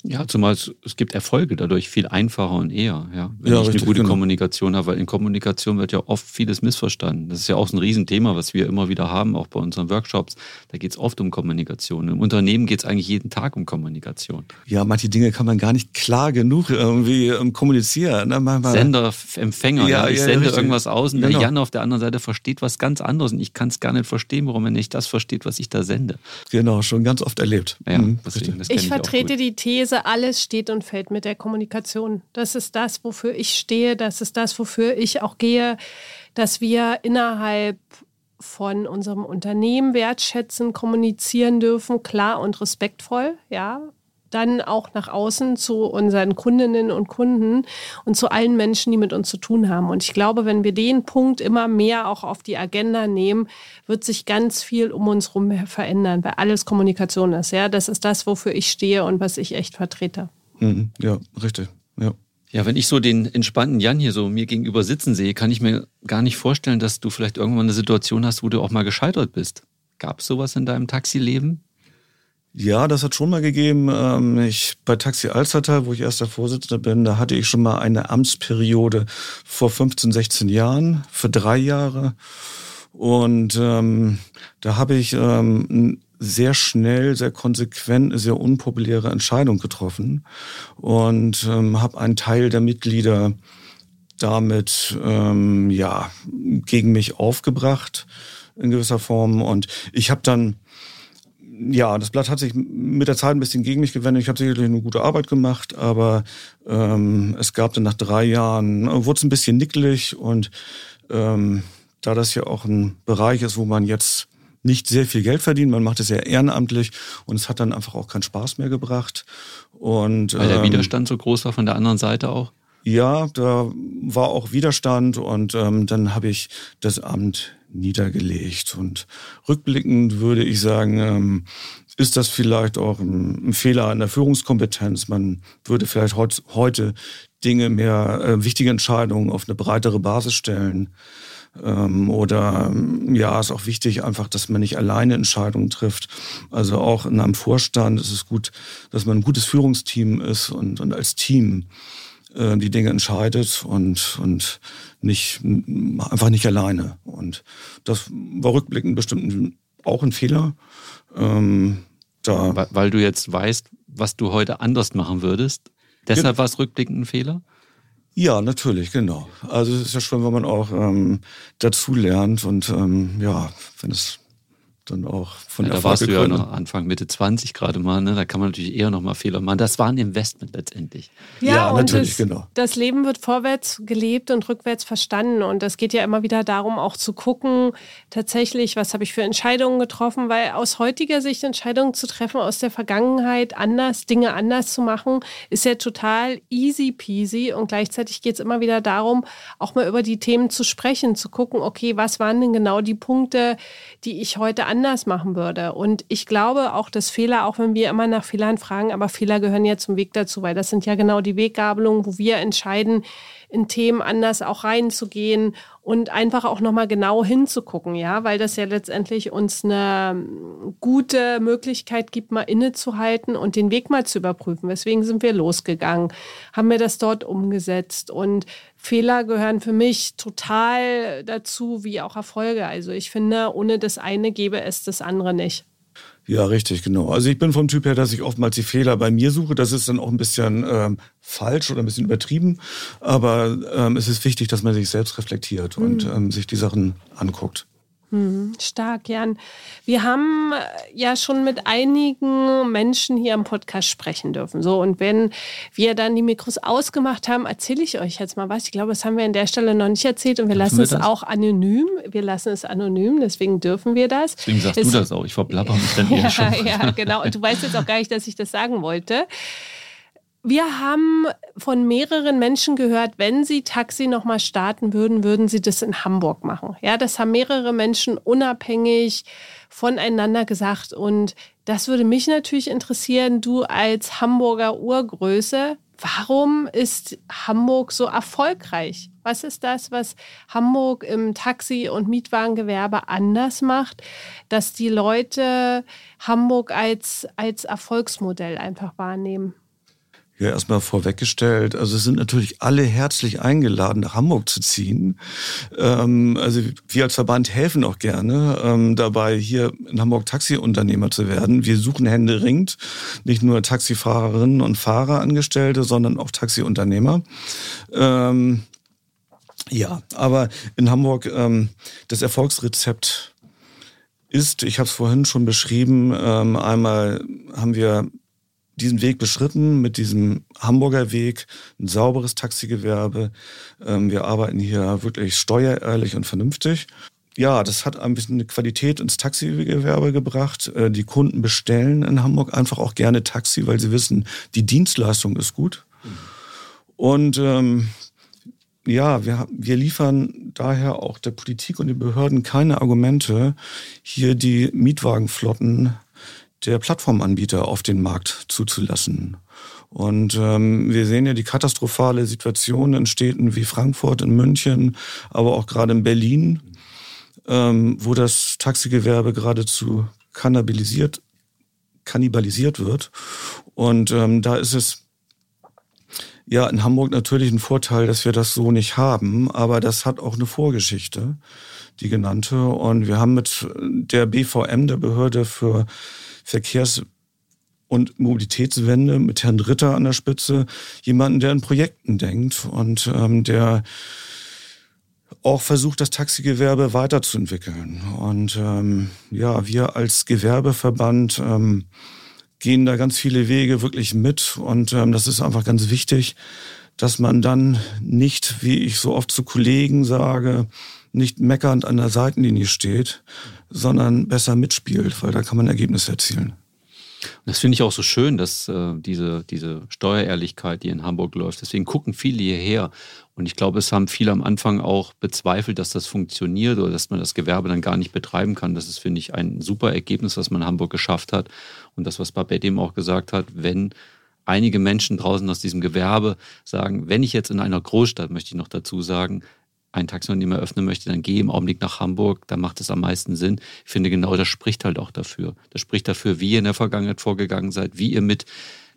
Ja, zumal es, es gibt Erfolge dadurch viel einfacher und eher, ja. Wenn ja, ich richtig, eine gute genau. Kommunikation habe, weil in Kommunikation wird ja oft vieles missverstanden. Das ist ja auch so ein Riesenthema, was wir immer wieder haben, auch bei unseren Workshops. Da geht es oft um Kommunikation. Im Unternehmen geht es eigentlich jeden Tag um Kommunikation. Ja, manche Dinge kann man gar nicht klar genug irgendwie ähm, kommunizieren. Ne? Manchmal Sender, Empfänger. Ja, ja. Ich ja, sende richtig. irgendwas aus und genau. der Jan auf der anderen Seite versteht was ganz anderes und ich kann es gar nicht verstehen, warum er nicht das versteht, was ich da sende. Genau, schon ganz oft erlebt. Ja, mhm, deswegen, ich, ich vertrete die These, alles steht und fällt mit der Kommunikation. Das ist das, wofür ich stehe, das ist das, wofür ich auch gehe, dass wir innerhalb von unserem Unternehmen wertschätzen, kommunizieren dürfen, klar und respektvoll, ja, dann auch nach außen zu unseren Kundinnen und Kunden und zu allen Menschen, die mit uns zu tun haben. Und ich glaube, wenn wir den Punkt immer mehr auch auf die Agenda nehmen, wird sich ganz viel um uns herum verändern, weil alles Kommunikation ist. Ja, das ist das, wofür ich stehe und was ich echt vertrete. Mhm. Ja, richtig. Ja. Ja, wenn ich so den entspannten Jan hier so mir gegenüber sitzen sehe, kann ich mir gar nicht vorstellen, dass du vielleicht irgendwann eine Situation hast, wo du auch mal gescheitert bist. Gab es sowas in deinem Taxileben? Ja, das hat schon mal gegeben. Ähm, ich bei Taxi Alstertal, wo ich erster Vorsitzender bin, da hatte ich schon mal eine Amtsperiode vor 15, 16 Jahren für drei Jahre. Und ähm, da habe ich ähm, sehr schnell, sehr konsequent eine sehr unpopuläre Entscheidung getroffen und ähm, habe einen Teil der Mitglieder damit ähm, ja gegen mich aufgebracht in gewisser Form und ich habe dann ja, das Blatt hat sich mit der Zeit ein bisschen gegen mich gewendet. Ich habe sicherlich eine gute Arbeit gemacht, aber ähm, es gab dann nach drei Jahren, äh, wurde es ein bisschen nicklig und ähm, da das ja auch ein Bereich ist, wo man jetzt nicht sehr viel Geld verdient, man macht es ja ehrenamtlich und es hat dann einfach auch keinen Spaß mehr gebracht. Und, Weil der ähm, Widerstand so groß war von der anderen Seite auch? Ja, da war auch Widerstand und ähm, dann habe ich das Amt niedergelegt. Und rückblickend würde ich sagen, ähm, ist das vielleicht auch ein, Fehler in der Führungskompetenz. Man würde vielleicht heut, heute Dinge mehr, äh, wichtige Entscheidungen auf eine breitere Basis stellen. Ähm, oder ja, ist auch wichtig einfach, dass man nicht alleine Entscheidungen trifft. Also auch in einem Vorstand ist es gut, dass man ein gutes Führungsteam ist und, und als Team äh, die Dinge entscheidet und, und nicht, einfach nicht alleine. Und das war rückblickend bestimmt auch ein Fehler. Ähm, da weil, weil, du jetzt weißt, was du heute anders machen würdest. Deshalb war es rückblickend ein Fehler? Ja, natürlich, genau. Also es ist ja schon, wenn man auch ähm, dazu lernt und ähm, ja, wenn es dann auch von ja, der Da warst du ja noch Anfang, Mitte 20 gerade mal, ne? Da kann man natürlich eher noch mal Fehler machen. Das war ein Investment letztendlich. Ja, ja natürlich, das, genau. Das Leben wird vorwärts gelebt und rückwärts verstanden. Und es geht ja immer wieder darum, auch zu gucken, tatsächlich, was habe ich für Entscheidungen getroffen, weil aus heutiger Sicht Entscheidungen zu treffen aus der Vergangenheit, anders, Dinge anders zu machen, ist ja total easy peasy. Und gleichzeitig geht es immer wieder darum, auch mal über die Themen zu sprechen, zu gucken, okay, was waren denn genau die Punkte, die ich heute anders machen würde. Und ich glaube auch, dass Fehler, auch wenn wir immer nach Fehlern fragen, aber Fehler gehören ja zum Weg dazu, weil das sind ja genau die Weggabelungen, wo wir entscheiden, in Themen anders auch reinzugehen und einfach auch nochmal genau hinzugucken, ja, weil das ja letztendlich uns eine gute Möglichkeit gibt, mal innezuhalten und den Weg mal zu überprüfen. Weswegen sind wir losgegangen? Haben wir das dort umgesetzt? Und Fehler gehören für mich total dazu, wie auch Erfolge. Also ich finde, ohne das eine gäbe es das andere nicht. Ja, richtig, genau. Also ich bin vom Typ her, dass ich oftmals die Fehler bei mir suche. Das ist dann auch ein bisschen ähm, falsch oder ein bisschen übertrieben. Aber ähm, es ist wichtig, dass man sich selbst reflektiert mhm. und ähm, sich die Sachen anguckt. Mhm, stark, Jan. Wir haben äh, ja schon mit einigen Menschen hier im Podcast sprechen dürfen. So, und wenn wir dann die Mikros ausgemacht haben, erzähle ich euch jetzt mal was. Ich glaube, das haben wir an der Stelle noch nicht erzählt und wir dürfen lassen wir es auch anonym. Wir lassen es anonym, deswegen dürfen wir das. Deswegen sagst es, du das auch. Ich verplapper mich dann ja, schon. Ja, genau. Und du weißt jetzt auch gar nicht, dass ich das sagen wollte. Wir haben von mehreren Menschen gehört, wenn sie Taxi nochmal starten würden, würden sie das in Hamburg machen. Ja, das haben mehrere Menschen unabhängig voneinander gesagt. Und das würde mich natürlich interessieren, du als Hamburger Urgröße, warum ist Hamburg so erfolgreich? Was ist das, was Hamburg im Taxi- und Mietwagengewerbe anders macht, dass die Leute Hamburg als, als Erfolgsmodell einfach wahrnehmen? Ja, erstmal vorweggestellt. Also es sind natürlich alle herzlich eingeladen, nach Hamburg zu ziehen. Ähm, also wir als Verband helfen auch gerne ähm, dabei, hier in Hamburg Taxiunternehmer zu werden. Wir suchen händeringend nicht nur Taxifahrerinnen und Fahrer Angestellte, sondern auch Taxiunternehmer. Ähm, ja, aber in Hamburg ähm, das Erfolgsrezept ist, ich habe es vorhin schon beschrieben, ähm, einmal haben wir diesen Weg beschritten mit diesem Hamburger Weg, ein sauberes Taxigewerbe. Ähm, wir arbeiten hier wirklich steuerehrlich und vernünftig. Ja, das hat ein bisschen eine Qualität ins Taxigewerbe gebracht. Äh, die Kunden bestellen in Hamburg einfach auch gerne Taxi, weil sie wissen, die Dienstleistung ist gut. Und ähm, ja, wir, wir liefern daher auch der Politik und den Behörden keine Argumente, hier die Mietwagenflotten der Plattformanbieter auf den Markt zuzulassen. Und ähm, wir sehen ja die katastrophale Situation in Städten wie Frankfurt, in München, aber auch gerade in Berlin, ähm, wo das Taxigewerbe geradezu kannibalisiert, kannibalisiert wird. Und ähm, da ist es ja in Hamburg natürlich ein Vorteil, dass wir das so nicht haben, aber das hat auch eine Vorgeschichte, die genannte. Und wir haben mit der BVM, der Behörde für Verkehrs- und Mobilitätswende mit Herrn Ritter an der Spitze jemanden, der in Projekten denkt und ähm, der auch versucht, das Taxigewerbe weiterzuentwickeln. Und ähm, ja, wir als Gewerbeverband ähm, gehen da ganz viele Wege wirklich mit. Und ähm, das ist einfach ganz wichtig, dass man dann nicht, wie ich so oft zu Kollegen sage, nicht meckernd an der Seitenlinie steht, sondern besser mitspielt, weil da kann man Ergebnisse erzielen. Das finde ich auch so schön, dass äh, diese, diese Steuerehrlichkeit, die in Hamburg läuft, deswegen gucken viele hierher. Und ich glaube, es haben viele am Anfang auch bezweifelt, dass das funktioniert oder dass man das Gewerbe dann gar nicht betreiben kann. Das ist, finde ich, ein super Ergebnis, was man in Hamburg geschafft hat. Und das, was Babette eben auch gesagt hat, wenn einige Menschen draußen aus diesem Gewerbe sagen, wenn ich jetzt in einer Großstadt, möchte ich noch dazu sagen, ein Taxiunternehmer öffnen möchte, dann gehe im Augenblick nach Hamburg, da macht es am meisten Sinn. Ich finde genau das spricht halt auch dafür. Das spricht dafür, wie ihr in der Vergangenheit vorgegangen seid, wie ihr mit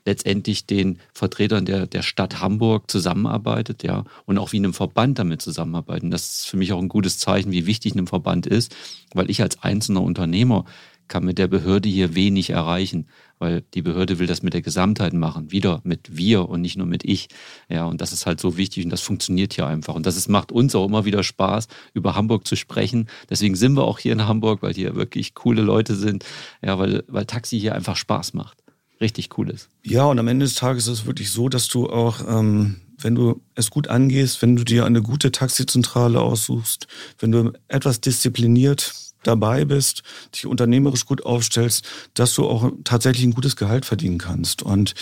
letztendlich den Vertretern der, der Stadt Hamburg zusammenarbeitet, ja, und auch wie einem Verband damit zusammenarbeiten. Das ist für mich auch ein gutes Zeichen, wie wichtig ein Verband ist, weil ich als einzelner Unternehmer kann mit der Behörde hier wenig erreichen, weil die Behörde will das mit der Gesamtheit machen, wieder mit wir und nicht nur mit ich. Ja, und das ist halt so wichtig und das funktioniert hier einfach. Und das ist, macht uns auch immer wieder Spaß, über Hamburg zu sprechen. Deswegen sind wir auch hier in Hamburg, weil hier wirklich coole Leute sind. Ja, weil, weil Taxi hier einfach Spaß macht. Richtig cool ist. Ja, und am Ende des Tages ist es wirklich so, dass du auch, ähm, wenn du es gut angehst, wenn du dir eine gute Taxizentrale aussuchst, wenn du etwas diszipliniert dabei bist, dich unternehmerisch gut aufstellst, dass du auch tatsächlich ein gutes Gehalt verdienen kannst und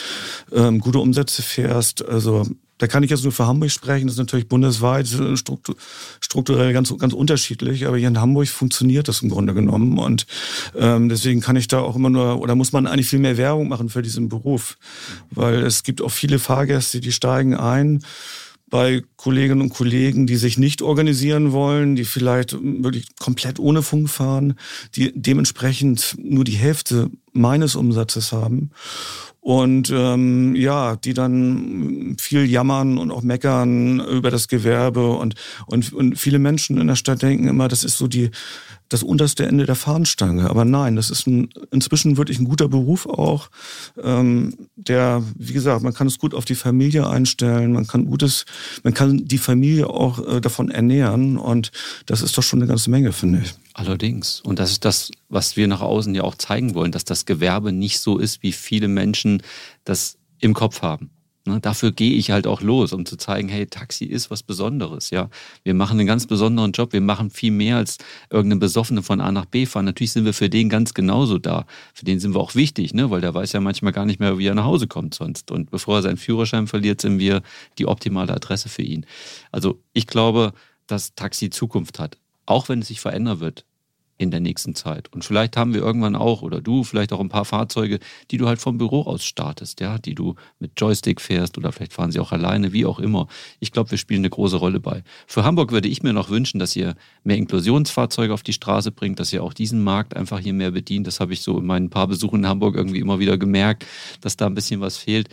ähm, gute Umsätze fährst. Also da kann ich jetzt nur für Hamburg sprechen. Das ist natürlich bundesweit äh, strukturell ganz, ganz unterschiedlich. Aber hier in Hamburg funktioniert das im Grunde genommen. Und ähm, deswegen kann ich da auch immer nur, oder muss man eigentlich viel mehr Werbung machen für diesen Beruf. Weil es gibt auch viele Fahrgäste, die steigen ein bei Kolleginnen und Kollegen, die sich nicht organisieren wollen, die vielleicht wirklich komplett ohne Funk fahren, die dementsprechend nur die Hälfte meines Umsatzes haben. Und ähm, ja, die dann viel jammern und auch meckern über das Gewerbe und, und, und viele Menschen in der Stadt denken immer, das ist so die das unterste Ende der Fahnenstange. Aber nein, das ist ein, inzwischen wirklich ein guter Beruf auch, ähm, der, wie gesagt, man kann es gut auf die Familie einstellen, man kann gutes, man kann die Familie auch äh, davon ernähren und das ist doch schon eine ganze Menge, finde ich. Allerdings. Und das ist das, was wir nach außen ja auch zeigen wollen, dass das Gewerbe nicht so ist, wie viele Menschen das im Kopf haben. Ne, dafür gehe ich halt auch los, um zu zeigen, hey, Taxi ist was Besonderes, ja. Wir machen einen ganz besonderen Job, wir machen viel mehr als irgendeinen Besoffene von A nach B fahren. Natürlich sind wir für den ganz genauso da. Für den sind wir auch wichtig, ne, weil der weiß ja manchmal gar nicht mehr, wie er nach Hause kommt sonst. Und bevor er seinen Führerschein verliert, sind wir die optimale Adresse für ihn. Also ich glaube, dass Taxi Zukunft hat, auch wenn es sich verändern wird in der nächsten Zeit. Und vielleicht haben wir irgendwann auch, oder du, vielleicht auch ein paar Fahrzeuge, die du halt vom Büro aus startest, ja, die du mit Joystick fährst oder vielleicht fahren sie auch alleine, wie auch immer. Ich glaube, wir spielen eine große Rolle bei. Für Hamburg würde ich mir noch wünschen, dass ihr mehr Inklusionsfahrzeuge auf die Straße bringt, dass ihr auch diesen Markt einfach hier mehr bedient. Das habe ich so in meinen paar Besuchen in Hamburg irgendwie immer wieder gemerkt, dass da ein bisschen was fehlt.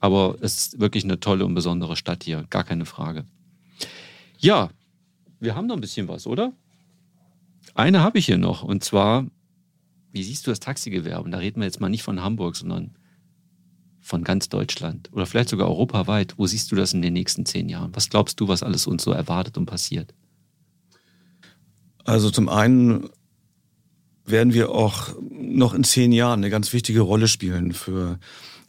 Aber es ist wirklich eine tolle und besondere Stadt hier, gar keine Frage. Ja, wir haben noch ein bisschen was, oder? Eine habe ich hier noch und zwar, wie siehst du das Taxigewerbe? Und da reden wir jetzt mal nicht von Hamburg, sondern von ganz Deutschland oder vielleicht sogar europaweit. Wo siehst du das in den nächsten zehn Jahren? Was glaubst du, was alles uns so erwartet und passiert? Also zum einen werden wir auch noch in zehn Jahren eine ganz wichtige Rolle spielen für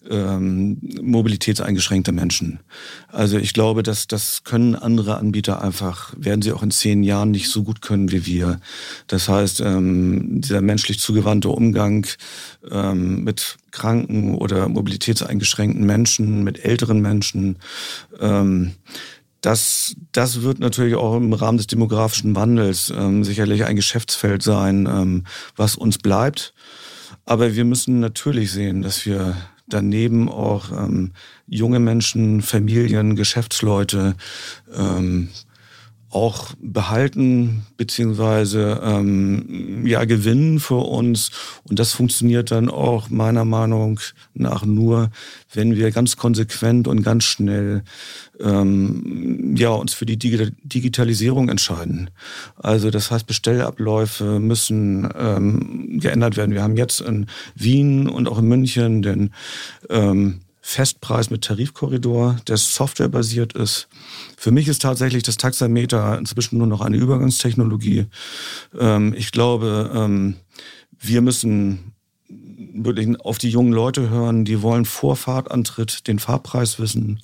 ähm, mobilitätseingeschränkte Menschen. Also ich glaube, dass das können andere Anbieter einfach, werden sie auch in zehn Jahren nicht so gut können wie wir. Das heißt, ähm, dieser menschlich zugewandte Umgang ähm, mit kranken oder mobilitätseingeschränkten Menschen, mit älteren Menschen, ähm, das, das wird natürlich auch im Rahmen des demografischen Wandels ähm, sicherlich ein Geschäftsfeld sein, ähm, was uns bleibt. Aber wir müssen natürlich sehen, dass wir daneben auch ähm, junge Menschen, Familien, Geschäftsleute ähm, auch behalten beziehungsweise ähm, ja gewinnen für uns und das funktioniert dann auch meiner Meinung nach nur, wenn wir ganz konsequent und ganz schnell ähm, ja uns für die Digitalisierung entscheiden. Also das heißt Bestellabläufe müssen ähm, geändert werden. Wir haben jetzt in Wien und auch in München den ähm, Festpreis mit Tarifkorridor, der softwarebasiert ist. Für mich ist tatsächlich das Taxameter inzwischen nur noch eine Übergangstechnologie. Ähm, ich glaube, ähm, wir müssen wirklich auf die jungen Leute hören, die wollen vor Fahrtantritt den Fahrpreis wissen.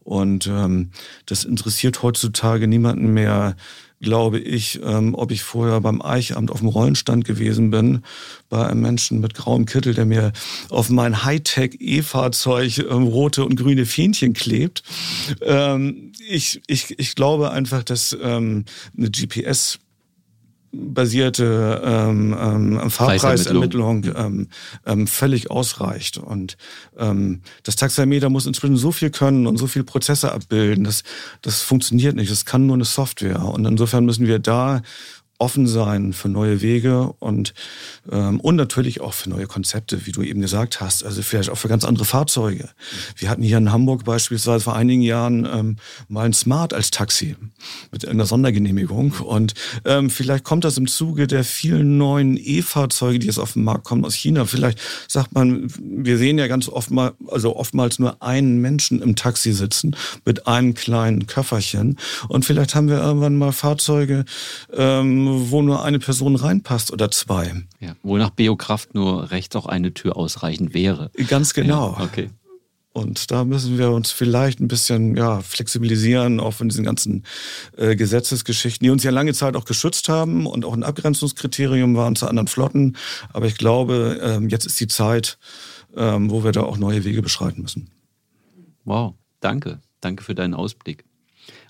Und ähm, das interessiert heutzutage niemanden mehr, glaube ich, ähm, ob ich vorher beim Eichamt auf dem Rollenstand gewesen bin, bei einem Menschen mit grauem Kittel, der mir auf mein Hightech-E-Fahrzeug ähm, rote und grüne Fähnchen klebt. Ähm, ich, ich, ich glaube einfach, dass ähm, eine GPS basierte ähm, ähm, Fahrpreisermittlung ähm, ähm, völlig ausreicht. Und ähm, das Taxameter muss inzwischen so viel können und so viel Prozesse abbilden, das, das funktioniert nicht. Das kann nur eine Software. Und insofern müssen wir da offen sein für neue Wege und, ähm, und natürlich auch für neue Konzepte, wie du eben gesagt hast. Also vielleicht auch für ganz andere Fahrzeuge. Wir hatten hier in Hamburg beispielsweise vor einigen Jahren ähm, mal ein Smart als Taxi mit einer Sondergenehmigung. Und ähm, vielleicht kommt das im Zuge der vielen neuen E-Fahrzeuge, die jetzt auf den Markt kommen aus China. Vielleicht sagt man, wir sehen ja ganz oft mal, also oftmals nur einen Menschen im Taxi sitzen mit einem kleinen Köfferchen. Und vielleicht haben wir irgendwann mal Fahrzeuge, ähm, wo nur eine Person reinpasst oder zwei. Ja, wo nach Biokraft nur rechts auch eine Tür ausreichend wäre. Ganz genau. Ja, okay. Und da müssen wir uns vielleicht ein bisschen ja, flexibilisieren, auch von diesen ganzen äh, Gesetzesgeschichten, die uns ja lange Zeit auch geschützt haben und auch ein Abgrenzungskriterium waren zu anderen Flotten. Aber ich glaube, ähm, jetzt ist die Zeit, ähm, wo wir da auch neue Wege beschreiten müssen. Wow, danke. Danke für deinen Ausblick.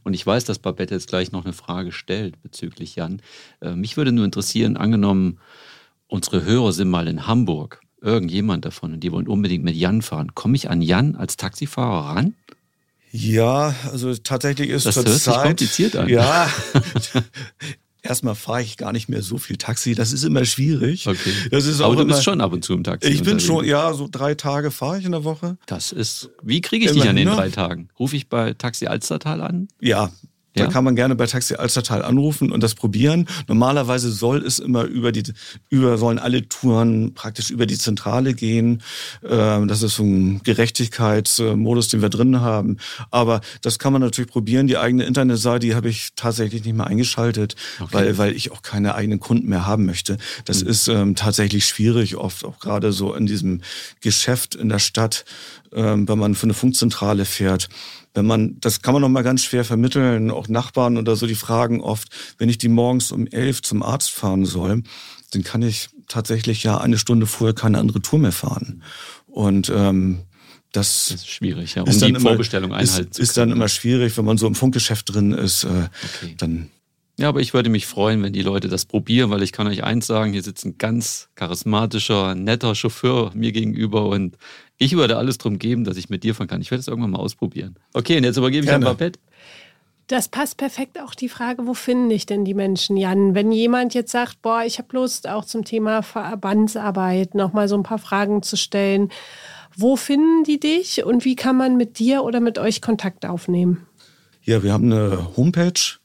Und ich weiß, dass Babette jetzt gleich noch eine Frage stellt bezüglich Jan. Äh, mich würde nur interessieren, angenommen, unsere Hörer sind mal in Hamburg, irgendjemand davon, und die wollen unbedingt mit Jan fahren. Komme ich an Jan als Taxifahrer ran? Ja, also tatsächlich ist das zur hört Zeit, sich kompliziert an. Ja, erstmal fahre ich gar nicht mehr so viel Taxi. Das ist immer schwierig. Okay. Das ist Aber du immer, bist schon ab und zu im Taxi. Ich bin schon, ja, so drei Tage fahre ich in der Woche. Das ist. Wie kriege ich dich an den drei Tagen? Rufe ich bei Taxi Alstertal an? Ja. Da Ja? kann man gerne bei Taxi Alstertal anrufen und das probieren. Normalerweise soll es immer über die, über, sollen alle Touren praktisch über die Zentrale gehen. Ähm, Das ist so ein Gerechtigkeitsmodus, den wir drin haben. Aber das kann man natürlich probieren. Die eigene Internetseite, die habe ich tatsächlich nicht mehr eingeschaltet, Okay. weil, weil ich auch keine eigenen Kunden mehr haben möchte. Das ist ähm, tatsächlich schwierig, oft auch gerade so in diesem Geschäft in der Stadt, ähm, wenn man für eine Funkzentrale fährt. Wenn man, das kann man noch mal ganz schwer vermitteln, auch Nachbarn oder so, die fragen oft, wenn ich die morgens um elf zum Arzt fahren soll, dann kann ich tatsächlich ja eine Stunde vorher keine andere Tour mehr fahren. Und ähm, das, Das ist schwierig, ja. Um ist die dann immer, Vorbestellung einhalten ist, zu ist dann können. immer schwierig, wenn man so im Funkgeschäft drin ist. Äh, Okay. Dann Ja, aber ich würde mich freuen, wenn die Leute das probieren, weil ich kann euch eins sagen, hier sitzt ein ganz charismatischer, netter Chauffeur mir gegenüber und ich würde alles drum geben, dass ich mit dir fahren kann. Ich werde es irgendwann mal ausprobieren. Okay, und jetzt übergebe ich an Gerne. Babette. Das passt perfekt auch die Frage, wo finde ich denn die Menschen, Jan? Wenn jemand jetzt sagt, boah, ich habe Lust auch zum Thema Verbandsarbeit nochmal so ein paar Fragen zu stellen, wo finden die dich und wie kann man mit dir oder mit euch Kontakt aufnehmen? Ja, wir haben eine Homepage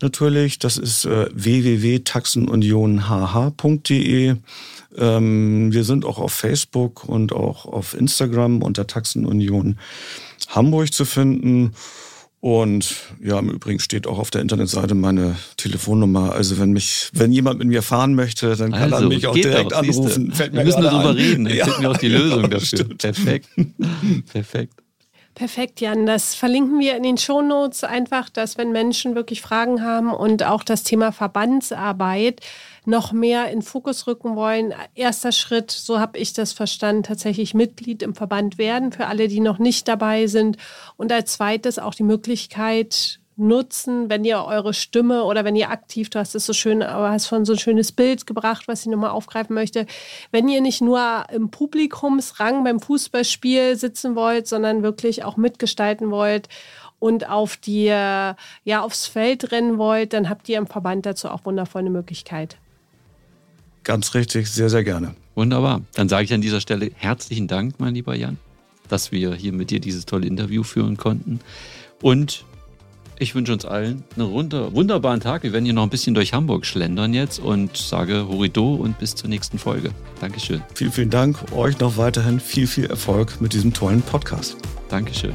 natürlich. Das ist äh, www.taxenunionhh.de. Ähm, wir sind auch auf Facebook und auch auf Instagram unter Taxenunion Hamburg zu finden. Und ja, im Übrigen steht auch auf der Internetseite meine Telefonnummer. Also wenn mich, wenn jemand mit mir fahren möchte, dann kann Also, er mich auch direkt du. anrufen. Fällt Wir müssen darüber ein. reden. Dann Ja, finden wir auch die genau, Lösung dafür. stimmt. Perfekt. Perfekt. Perfekt, Jan. Das verlinken wir in den Shownotes einfach, dass wenn Menschen wirklich Fragen haben und auch das Thema Verbandsarbeit noch mehr in Fokus rücken wollen. Erster Schritt, so habe ich das verstanden, tatsächlich Mitglied im Verband werden für alle, die noch nicht dabei sind. Und als zweites auch die Möglichkeit nutzen, wenn ihr eure Stimme oder wenn ihr aktiv, du hast es so schön, aber hast von so ein schönes Bild gebracht, was ich nochmal aufgreifen möchte, wenn ihr nicht nur im Publikumsrang beim Fußballspiel sitzen wollt, sondern wirklich auch mitgestalten wollt und auf die, ja, aufs Feld rennen wollt, dann habt ihr im Verband dazu auch wundervolle Möglichkeit. Ganz richtig, sehr, sehr gerne. Wunderbar. Dann sage ich an dieser Stelle herzlichen Dank, mein lieber Jan, dass wir hier mit dir dieses tolle Interview führen konnten. Und ich wünsche uns allen einen runter, wunderbaren Tag. Wir werden hier noch ein bisschen durch Hamburg schlendern jetzt und sage Horido und bis zur nächsten Folge. Dankeschön. Vielen, vielen Dank. Euch noch weiterhin viel, viel Erfolg mit diesem tollen Podcast. Dankeschön.